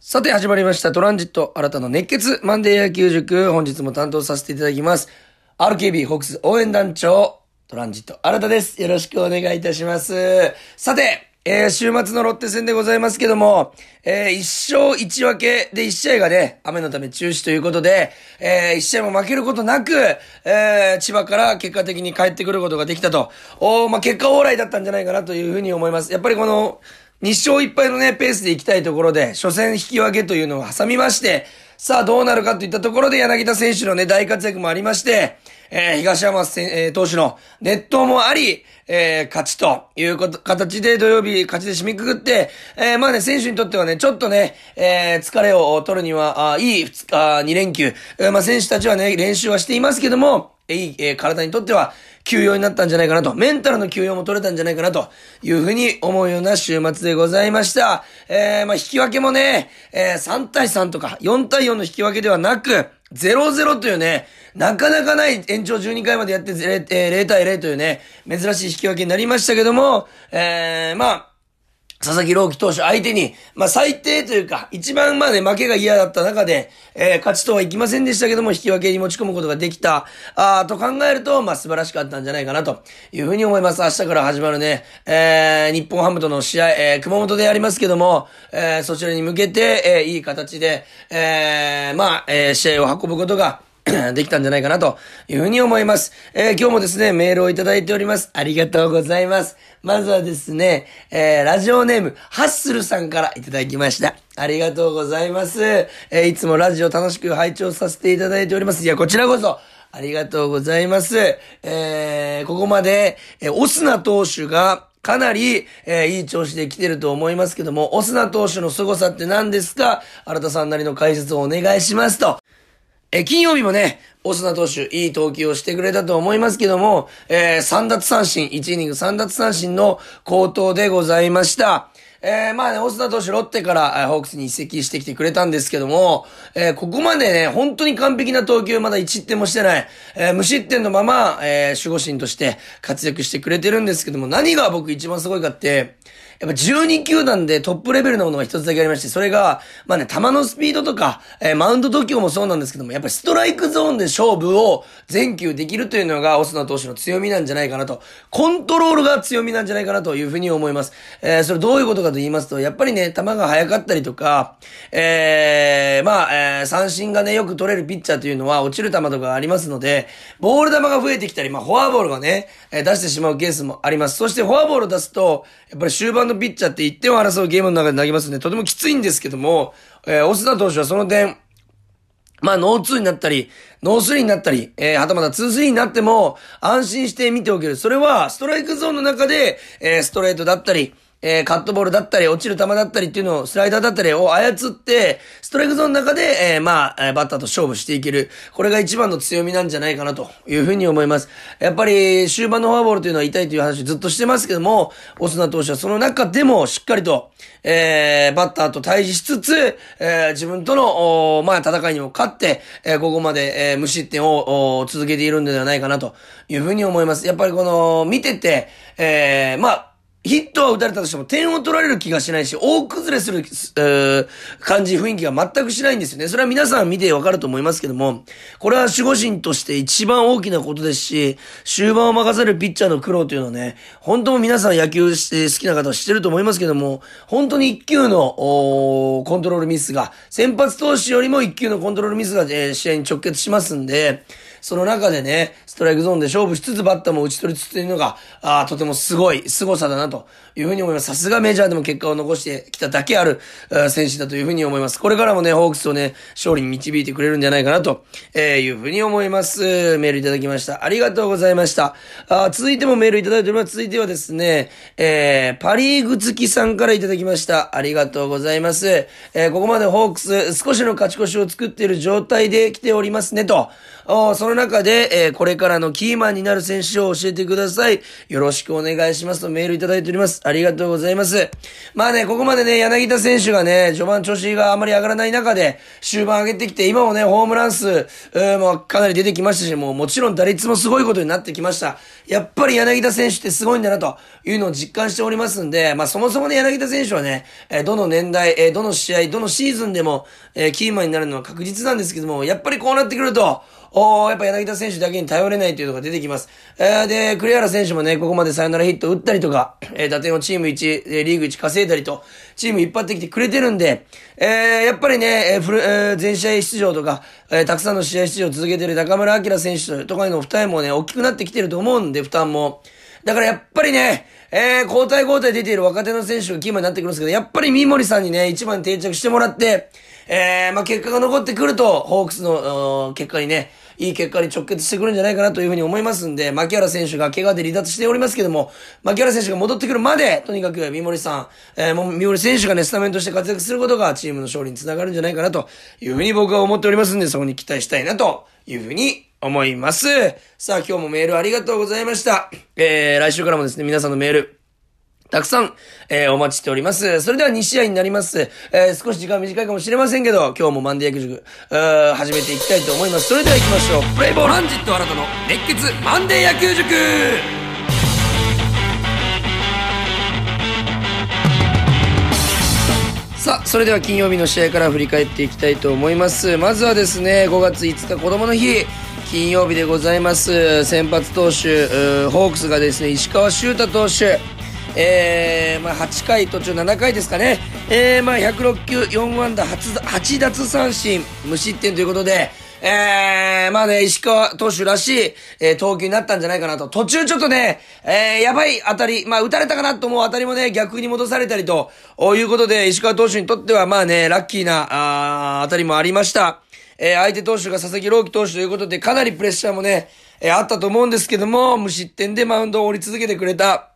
さて始まりましたトランジット新たな熱血マンデー野球塾本日も担当させていただきます RKB ホークス応援団長トランジット新たですよろしくお願いいたしますさてえー、週末のロッテ戦でございますけども、えー、一勝一分けで一試合がね、雨のため中止ということで、えー、一試合も負けることなく、えー、千葉から結果的に帰ってくることができたと。おまあ、結果往来だったんじゃないかなというふうに思います。やっぱりこの、2勝1敗のね、ペースで行きたいところで、初戦引き分けというのを挟みまして、さあどうなるかといったところで柳田選手のね、大活躍もありまして、えー、東山選、えー、投手の熱投もあり、えー、勝ちというこ、形で土曜日勝ちで締めくくって、えー、まあね、選手にとってはね、ちょっとね、えー、疲れを取るには、あいい2日、2連休、えー、まあ選手たちはね、練習はしていますけども、いい、えー、体にとっては、休養になったんじゃないかなと、メンタルの休養も取れたんじゃないかなというふうに思うような週末でございました。えー、まあ、引き分けもね、えー、3対3とか4対4の引き分けではなく、0-0というね、なかなかない延長12回までやって 0,、えー、0対0というね、珍しい引き分けになりましたけども、えー、まあ、佐々木朗希投手相手に、まあ、最低というか、一番まで負けが嫌だった中で、えー、勝ちとはいきませんでしたけども、引き分けに持ち込むことができた、あと考えると、まあ、素晴らしかったんじゃないかなと。いうふうに思います。明日から始まるね、えー、日本ハムとの試合、えー、熊本でやりますけども、えー、そちらに向けて、えー、いい形で、えー、まあ、えー、試合を運ぶことが、できたんじゃないかなというふうに思います。えー、今日もですね、メールをいただいております。ありがとうございます。まずはですね、えー、ラジオネーム、ハッスルさんからいただきました。ありがとうございます。えー、いつもラジオ楽しく拝聴させていただいております。いや、こちらこそ、ありがとうございます。えー、ここまで、えー、オスナ投手が、かなり、えー、いい調子で来てると思いますけども、オスナ投手の凄さって何ですか？新田さんなりの解説をお願いしますと。え、金曜日もね、オスナ投手、いい投球をしてくれたと思いますけども、えー、3奪三振、1イニング3奪三振の高騰でございました。えー、まあね、オスナ投手ロッテから、えー、ホークスに移籍してきてくれたんですけども、えー、ここまでね、本当に完璧な投球まだ1失点もしてない、えー、無失点のまま、えー、守護神として活躍してくれてるんですけども、何が僕一番すごいかって、やっぱ12球団でトップレベルのものが一つだけありまして、それが、まあね、球のスピードとか、えー、マウンド度胸もそうなんですけども、やっぱりストライクゾーンで勝負を全球できるというのが、オスナ投手の強みなんじゃないかなと。コントロールが強みなんじゃないかなというふうに思います。えー、それどういうことかと言いますと、やっぱりね、球が速かったりとか、えー、まあ、えー、三振がね、よく取れるピッチャーというのは落ちる球とかありますので、ボール球が増えてきたり、まあ、フォアボールがね、えー、出してしまうケースもあります。そしてフォアボールを出すと、やっぱり終盤のピッチャーって1点を争うゲームの中で投げますんで、とてもきついんですけども、えー、オスナ投手はその点、まあ、ノーツーになったり、ノースリーになったり、えー、はたまたツースリーになっても、安心して見ておける。それは、ストライクゾーンの中で、えー、ストレートだったり、えー、カットボールだったり、落ちる球だったりっていうのを、スライダーだったりを操って、ストライクゾーンの中で、えー、まあ、バッターと勝負していける。これが一番の強みなんじゃないかなというふうに思います。やっぱり、終盤のフォアボールというのは痛いという話ずっとしてますけども、オスナ投手はその中でもしっかりと、えー、バッターと対峙しつつ、えー、自分との、おまあ、戦いにも勝って、えー、ここまで、えー、無失点をお続けているんではないかなというふうに思います。やっぱりこの、見てて、えー、まあ、ヒットは打たれたとしても点を取られる気がしないし、大崩れする、えー、感じ、雰囲気が全くしないんですよね。それは皆さん見てわかると思いますけども、これは守護神として一番大きなことですし、終盤を任せるピッチャーの苦労というのはね、本当も皆さん野球して好きな方は知ってると思いますけども、本当に一球の、コントロールミスが、先発投手よりも一球のコントロールミスが、えー、試合に直結しますんで、その中でね、ストライクゾーンで勝負しつつバッターも打ち取りつつというのが、あとてもすごい、凄さだなというふうに思います。さすがメジャーでも結果を残してきただけある、選手だというふうに思います。これからもね、ホークスをね、勝利に導いてくれるんじゃないかなと、いうふうに思います。メールいただきました。ありがとうございました。あ続いてもメールいただいております。続いてはですね、えー、パリーグ付きさんからいただきました。ありがとうございます。えー、ここまでホークス少しの勝ち越しを作っている状態で来ておりますねと。そその中で、えー、これからからのキーマンになる選手を教えてください。よろしくお願いしますとメールいただいております。ありがとうございます。まあね、ここまでね、柳田選手がね、序盤調子があまり上がらない中で、終盤上げてきて、今もね、ホームラン数、えー、もかなり出てきましたし、もうもちろん打率もすごいことになってきました。やっぱり柳田選手ってすごいんだなというのを実感しておりますんで、まあそもそもね、柳田選手はね、え、どの年代、え、どの試合、どのシーズンでも、え、キーマンになるのは確実なんですけども、やっぱりこうなってくると、おやっぱ柳田選手だけに頼れないというのが出てきます。えー、で、栗原選手もね、ここまでサヨナラヒット打ったりとか、えー、打点をチーム1、えー、リーグ1稼いだりと、チーム引っ張ってきてくれてるんで、えー、やっぱりね、えー、フル、えー、全試合出場とか、えー、たくさんの試合出場を続けてる中村明選手とかの負担もね、大きくなってきてると思うんで、負担も。だからやっぱりね、えー、交代交代出ている若手の選手がキーマンになってくるんですけど、やっぱり三森さんにね、一番定着してもらって、えー、まあ、結果が残ってくると、ホークスの、結果にね、いい結果に直結してくるんじゃないかなというふうに思いますんで、牧原選手が怪我で離脱しておりますけども、牧原選手が戻ってくるまで、とにかく三森さん、えー、もう三森選手がね、スタメンとして活躍することがチームの勝利につながるんじゃないかなというふうに僕は思っておりますんで、そこに期待したいなというふうに思います。さあ、今日もメールありがとうございました。えー、来週からもですね、皆さんのメール、たくさん、えー、お待ちしております。それでは2試合になります。えー、少し時間短いかもしれませんけど、今日もマンデー野球塾、始めていきたいと思います。それでは行きましょう。プレイボールランジット新たの熱血マンデー野球塾さあ、それでは金曜日の試合から振り返っていきたいと思います。まずはですね、5月5日子供の日、金曜日でございます。先発投手、ホークスがですね、石川修太投手、えー、まあ、8回途中7回ですかね、えー、まあ、106球4安打 8, 8奪三振無失点ということで、えー、まあね、石川投手らしい、えー、投球になったんじゃないかなと。途中ちょっとね、えー、やばい当たり、まあ打たれたかなと思う当たりもね、逆に戻されたりと、おいうことで、石川投手にとってはまあね、ラッキーな、あ当たりもありました。えー、相手投手が佐々木朗希投手ということで、かなりプレッシャーもね、えー、あったと思うんですけども、無失点でマウンドを降り続けてくれた。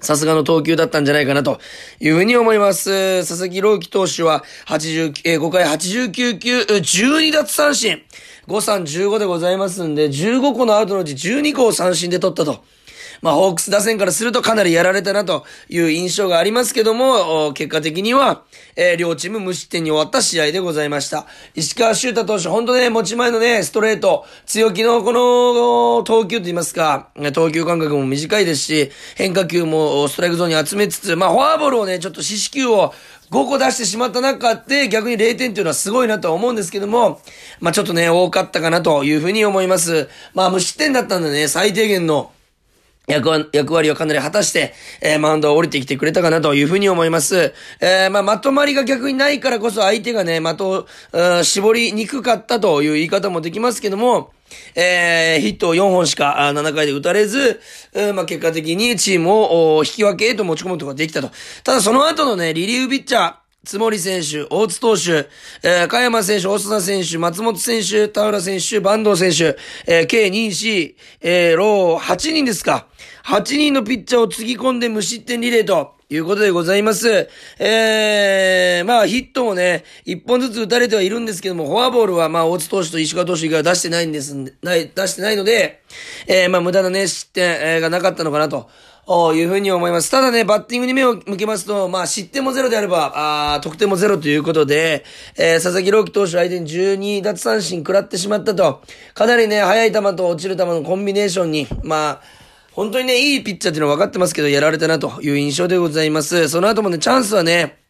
さすがの投球だったんじゃないかなというふうに思います。佐々木朗希投手は80、えー、5回89球、12奪三振。5、3、15でございますんで、15個のアウトのうち12個を三振で取ったと。まあ、ホークス打線からするとかなりやられたなという印象がありますけども、結果的には、えー、両チーム無失点に終わった試合でございました。石川修太投手、ほんとね、持ち前のね、ストレート、強気のこの、投球と言いますか、投球間隔も短いですし、変化球もストライクゾーンに集めつつ、まあ、フォアボールをね、ちょっと四死球を5個出してしまった中で逆に0点っていうのはすごいなとは思うんですけども、まあちょっとね、多かったかなというふうに思います。まあ無失点だったんでね、最低限の役役割をかなり果たして、えー、マウンドを降りてきてくれたかなというふうに思います。えー、まあ、まとまりが逆にないからこそ相手がね、的を、絞りにくかったという言い方もできますけども、えー、ヒットを4本しか7回で打たれず、うんまあ、結果的にチームを引き分けへと持ち込むことができたと。ただその後のね、リリーフピッチャー、つもり選手、大津投手、えー、加山選手、大須田選手、松本選手、田浦選手、坂東選手、えー、計2、4、えー、ロー、8人ですか。8人のピッチャーをつぎ込んで無失点リレーと。いうことでございます。えー、まあヒットもね、一本ずつ打たれてはいるんですけども、フォアボールはまあ大津投手と石川投手以外は出してないんです、ない、出してないので、えー、まあ無駄なね、失点、がなかったのかなと。おいうふうに思います。ただね、バッティングに目を向けますと、まあ、失点もゼロであれば、あ得点もゼロということで、えー、佐々木朗希投手相手に12奪三振食らってしまったと、かなりね、速い球と落ちる球のコンビネーションに、まあ、本当にね、いいピッチャーっていうのは分かってますけど、やられたなという印象でございます。その後もね、チャンスはね、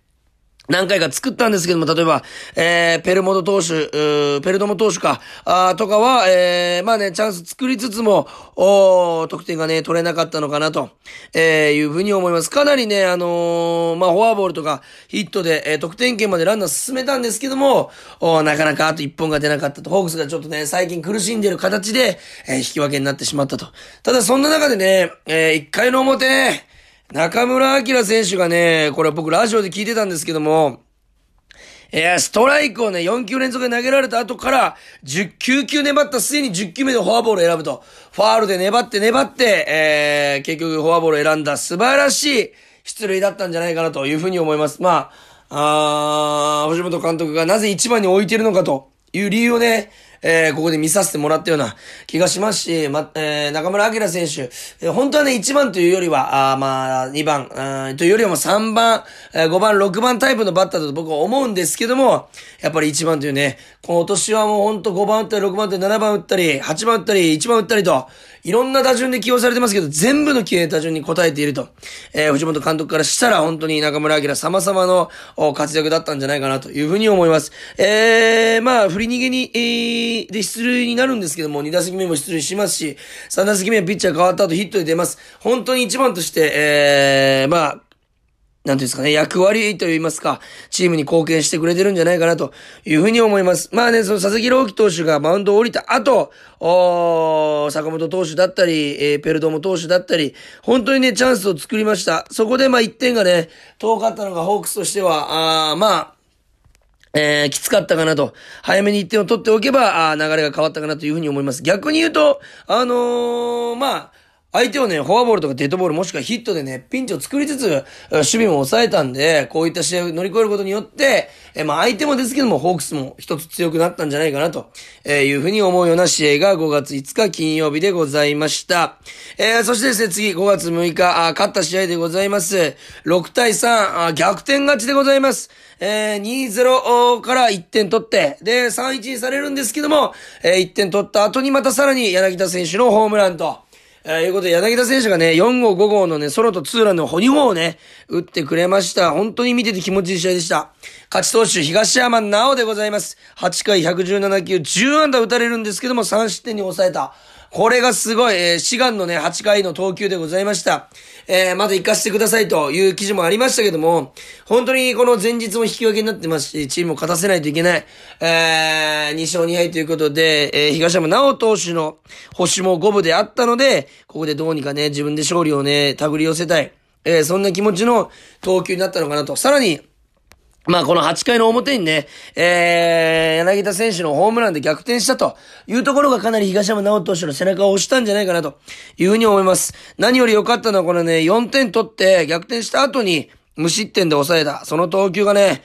何回か作ったんですけども、例えば、えー、ペルモド投手、ペルドモ投手か、あとかは、えー、まあね、チャンス作りつつも、お得点がね、取れなかったのかなと、えー、いうふうに思います。かなりね、あのー、まあ、フォアボールとか、ヒットで、えー、得点圏までランナー進めたんですけども、おなかなかあと1本が出なかったと、ホークスがちょっとね、最近苦しんでる形で、えー、引き分けになってしまったと。ただ、そんな中でね、えー、1回の表ね、中村明選手がね、これ僕ラジオで聞いてたんですけども、えー、ストライクをね、4球連続で投げられた後から、10、9球粘ったすでに10球目でフォアボールを選ぶと。ファールで粘って粘って、えー、結局フォアボールを選んだ素晴らしい出塁だったんじゃないかなというふうに思います。まあ、あ藤本監督がなぜ1番に置いてるのかという理由をね、えー、ここで見させてもらったような気がしますし、ま、えー、中村明選手、えー、本当はね、1番というよりは、あまあ、2番、というよりはも3番、えー、5番、6番タイプのバッターだと僕は思うんですけども、やっぱり1番というね、この年はもう本当5番打ったり、6番打ったり、7番打ったり、8番打ったり、1番打ったりと、いろんな打順で起用されてますけど、全部の起用打順に応えていると。えー、藤本監督からしたら本当に中村明様々の活躍だったんじゃないかなというふうに思います。えー、まあ、振り逃げに、えー、で出塁になるんですけども、2打席目も出塁しますし、3打席目はピッチャー変わった後ヒットで出ます。本当に一番として、えー、まあ、なんていうんですかね、役割と言いますか、チームに貢献してくれてるんじゃないかなというふうに思います。まあね、その佐々木朗希投手がマウンドを降りた後、お坂本投手だったり、えー、ペルドモ投手だったり、本当にね、チャンスを作りました。そこでまあ1点がね、遠かったのがホークスとしては、あまあ、えー、きつかったかなと。早めに1点を取っておけば、あ流れが変わったかなというふうに思います。逆に言うと、あのー、まあ、相手をね、フォアボールとかデッドボールもしくはヒットでね、ピンチを作りつつ、守備も抑えたんで、こういった試合を乗り越えることによって、えまあ相手もですけども、ホークスも一つ強くなったんじゃないかなと、えいうふうに思うような試合が5月5日金曜日でございました。えー、そしてですね、次5月6日、あ勝った試合でございます。6対3、あ逆転勝ちでございます。えー、2-0から1点取って、で、3-1にされるんですけども、えー、1点取った後にまたさらに柳田選手のホームランと、えー、いうことで、柳田選手がね、4号5号のね、ソロとツーランの2号をね、打ってくれました。本当に見てて気持ちいい試合でした。勝ち投手、東山直でございます。8回117球、10安打打たれるんですけども、3失点に抑えた。これがすごい、えー、志願のね、8回の投球でございました。えー、まだ行かせてくださいという記事もありましたけども、本当にこの前日も引き分けになってますし、チームを勝たせないといけない、えー、2勝2敗ということで、えー、東山直投手の星も5分であったので、ここでどうにかね、自分で勝利をね、手繰り寄せたい。えー、そんな気持ちの投球になったのかなと。さらに、まあこの8回の表にね、えー、柳田選手のホームランで逆転したというところがかなり東山直投手の背中を押したんじゃないかなというふうに思います。何より良かったのはこのね、4点取って逆転した後に無失点で抑えた。その投球がね、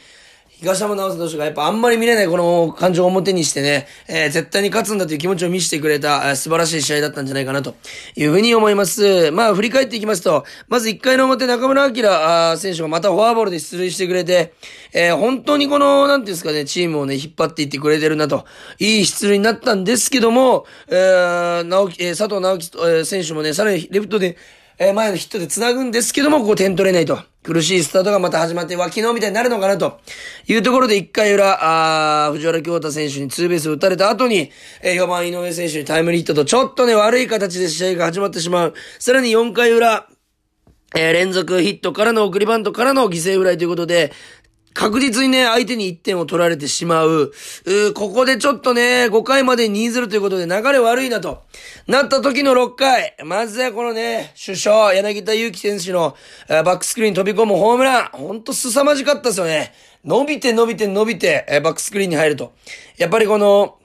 東山直投手がやっぱあんまり見れないこの感情を表にしてね、えー、絶対に勝つんだという気持ちを見せてくれた、えー、素晴らしい試合だったんじゃないかなというふうに思います。まあ振り返っていきますと、まず1回の表中村明選手がまたフォアボールで出塁してくれて、えー、本当にこの、なんていうんですかね、チームをね、引っ張っていってくれてるなと、いい出塁になったんですけども、えー、直樹、えー、佐藤直樹、えー、選手もね、さらにレフトで、えー、前のヒットで繋ぐんですけども、ここ点取れないと。苦しいスタートがまた始まって、わ、昨日みたいになるのかなというところで1回裏、あ藤原京太選手にツーベースを打たれた後に、えー、4番井上選手にタイムリーヒットと、ちょっとね、悪い形で試合が始まってしまう。さらに4回裏、えー、連続ヒットからの送りバントからの犠牲フライということで、確実にね、相手に1点を取られてしまう。うここでちょっとね、5回まで2-0ということで流れ悪いなと。なった時の6回。まずはこのね、首相、柳田祐希選手のバックスクリーン飛び込むホームラン。ほんと凄まじかったですよね。伸びて伸びて伸びて、バックスクリーンに入ると。やっぱりこの、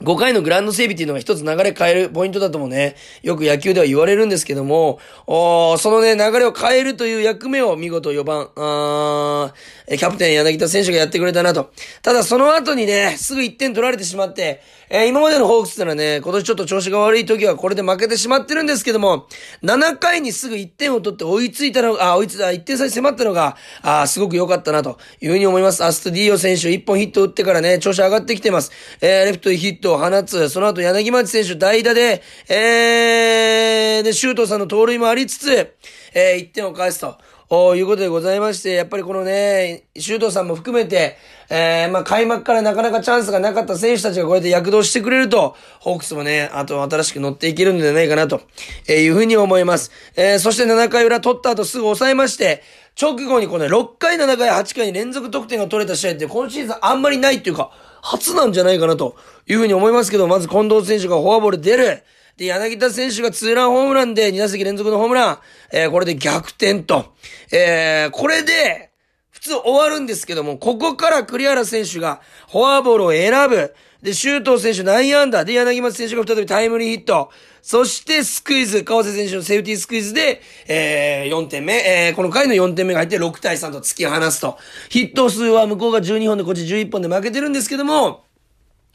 5回のグランド整備っていうのが一つ流れ変えるポイントだともね、よく野球では言われるんですけども、おそのね、流れを変えるという役目を見事4番、あキャプテン柳田選手がやってくれたなと。ただその後にね、すぐ1点取られてしまって、えー、今までのホークスってのはね、今年ちょっと調子が悪い時はこれで負けてしまってるんですけども、7回にすぐ1点を取って追いついたのが、あ、追いついた、1点差に迫ったのが、あ、すごく良かったなというふうに思います。アストディオ選手1本ヒット打ってからね、調子上がってきてます。えー、レフトヒットを放つ、その後柳町選手代打で、えー、で、シュートさんの盗塁もありつつ、えー、1点を返すと。ということでございまして、やっぱりこのね、修道さんも含めて、えー、まあ開幕からなかなかチャンスがなかった選手たちがこうやって躍動してくれると、ホークスもね、あと新しく乗っていけるんじゃないかなと、えいうふうに思います。えー、そして7回裏取った後すぐ抑えまして、直後にこの、ね、6回、7回、8回に連続得点が取れた試合って今シーズンあんまりないっていうか、初なんじゃないかなというふうに思いますけど、まず近藤選手がフォアボール出る。で、柳田選手がツーランホームランで2打席連続のホームラン。えー、これで逆転と。えー、これで、通終わるんですけども、ここから栗原選手がフォアボールを選ぶ。で、周東選手内野安打。で、柳松選手が再びタイムリーヒット。そしてスクイズ、川瀬選手のセーフティースクイズで、えー、4点目、えー、この回の4点目が入って6対3と突き放すと。ヒット数は向こうが12本でこっち11本で負けてるんですけども、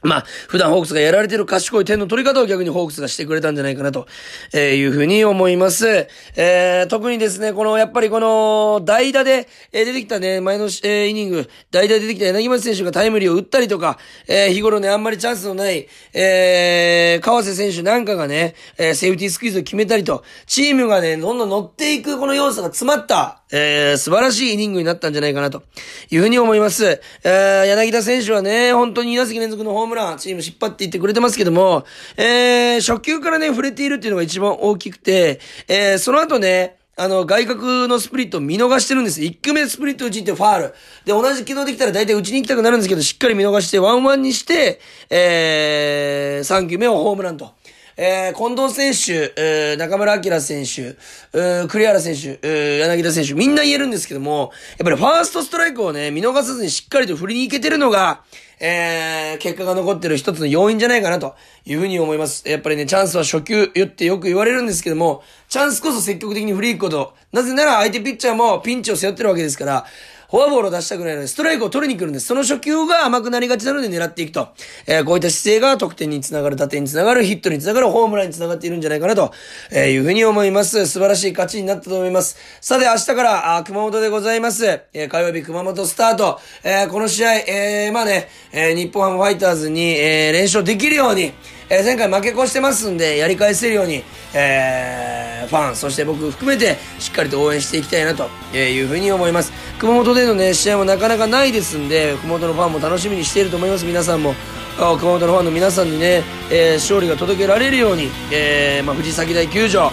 まあ、普段ホークスがやられてる賢い点の取り方を逆にホークスがしてくれたんじゃないかなと、えいうふうに思います。えー、特にですね、この、やっぱりこの、代打で、え出てきたね、前の、えー、イニング、代打で出てきた柳町選手がタイムリーを打ったりとか、えー、日頃ね、あんまりチャンスのない、えー、川瀬選手なんかがね、えー、セーフティースクイズを決めたりと、チームがね、どんどん乗っていくこの要素が詰まった、えー、素晴らしいイニングになったんじゃないかなと、いうふうに思います。えー、柳田選手はね、本当に2打席連続のホームラン、チーム引っ張っていってくれてますけども、えー、初球からね、触れているっていうのが一番大きくて、えー、その後ね、あの、外角のスプリットを見逃してるんです。1球目スプリット打ちってファール。で、同じ軌道できたら大体打ちに行きたくなるんですけど、しっかり見逃して、ワンワンにして、えー、3球目をホームランと。えー、近藤選手、えー、中村明選手、えー、栗原選手、えー、柳田選手、みんな言えるんですけども、やっぱりファーストストライクをね、見逃さずにしっかりと振りに行けてるのが、えー、結果が残ってる一つの要因じゃないかなというふうに思います。やっぱりね、チャンスは初球言ってよく言われるんですけども、チャンスこそ積極的に振り行くこと。なぜなら相手ピッチャーもピンチを背負ってるわけですから、フォアボールを出したくないので、ストライクを取りに来るんです。その初球が甘くなりがちなので狙っていくと。えー、こういった姿勢が得点につながる、打点につながる、ヒットにつながる、ホームランにつながっているんじゃないかなと、えー、いうふうに思います。素晴らしい勝ちになったと思います。さて、明日から、あ熊本でございます。えー、火曜日熊本スタート。えー、この試合、えー、まあね、えー、日本ハムファイターズに、えー、連勝できるように、えー、前回負け越してますんで、やり返せるように、えー、ファン、そして僕含めて、しっかりと応援していきたいなというふうに思います。熊本でのね、試合もなかなかないですんで、熊本のファンも楽しみにしていると思います、皆さんも。熊本のファンの皆さんにね、えー、勝利が届けられるように、えー、まあ、藤崎大球場、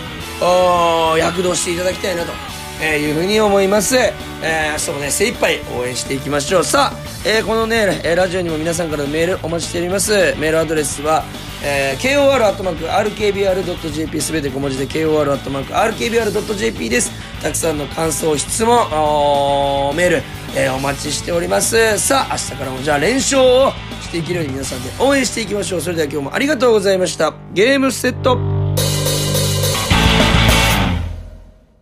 躍動していただきたいなと、えー、いうふうに思います。えー、明日もね、精一杯応援していきましょう。さあ、えー、このね、ラジオにも皆さんからのメールお待ちしております。メールアドレスは、えー、kor.rkbr.jp すべて小文字で kor.rkbr.jp です。たくさんの感想、質問、メール、えー、お待ちしております。さあ、明日からもじゃあ連勝をしていけるように皆さんで応援していきましょう。それでは今日もありがとうございました。ゲームセット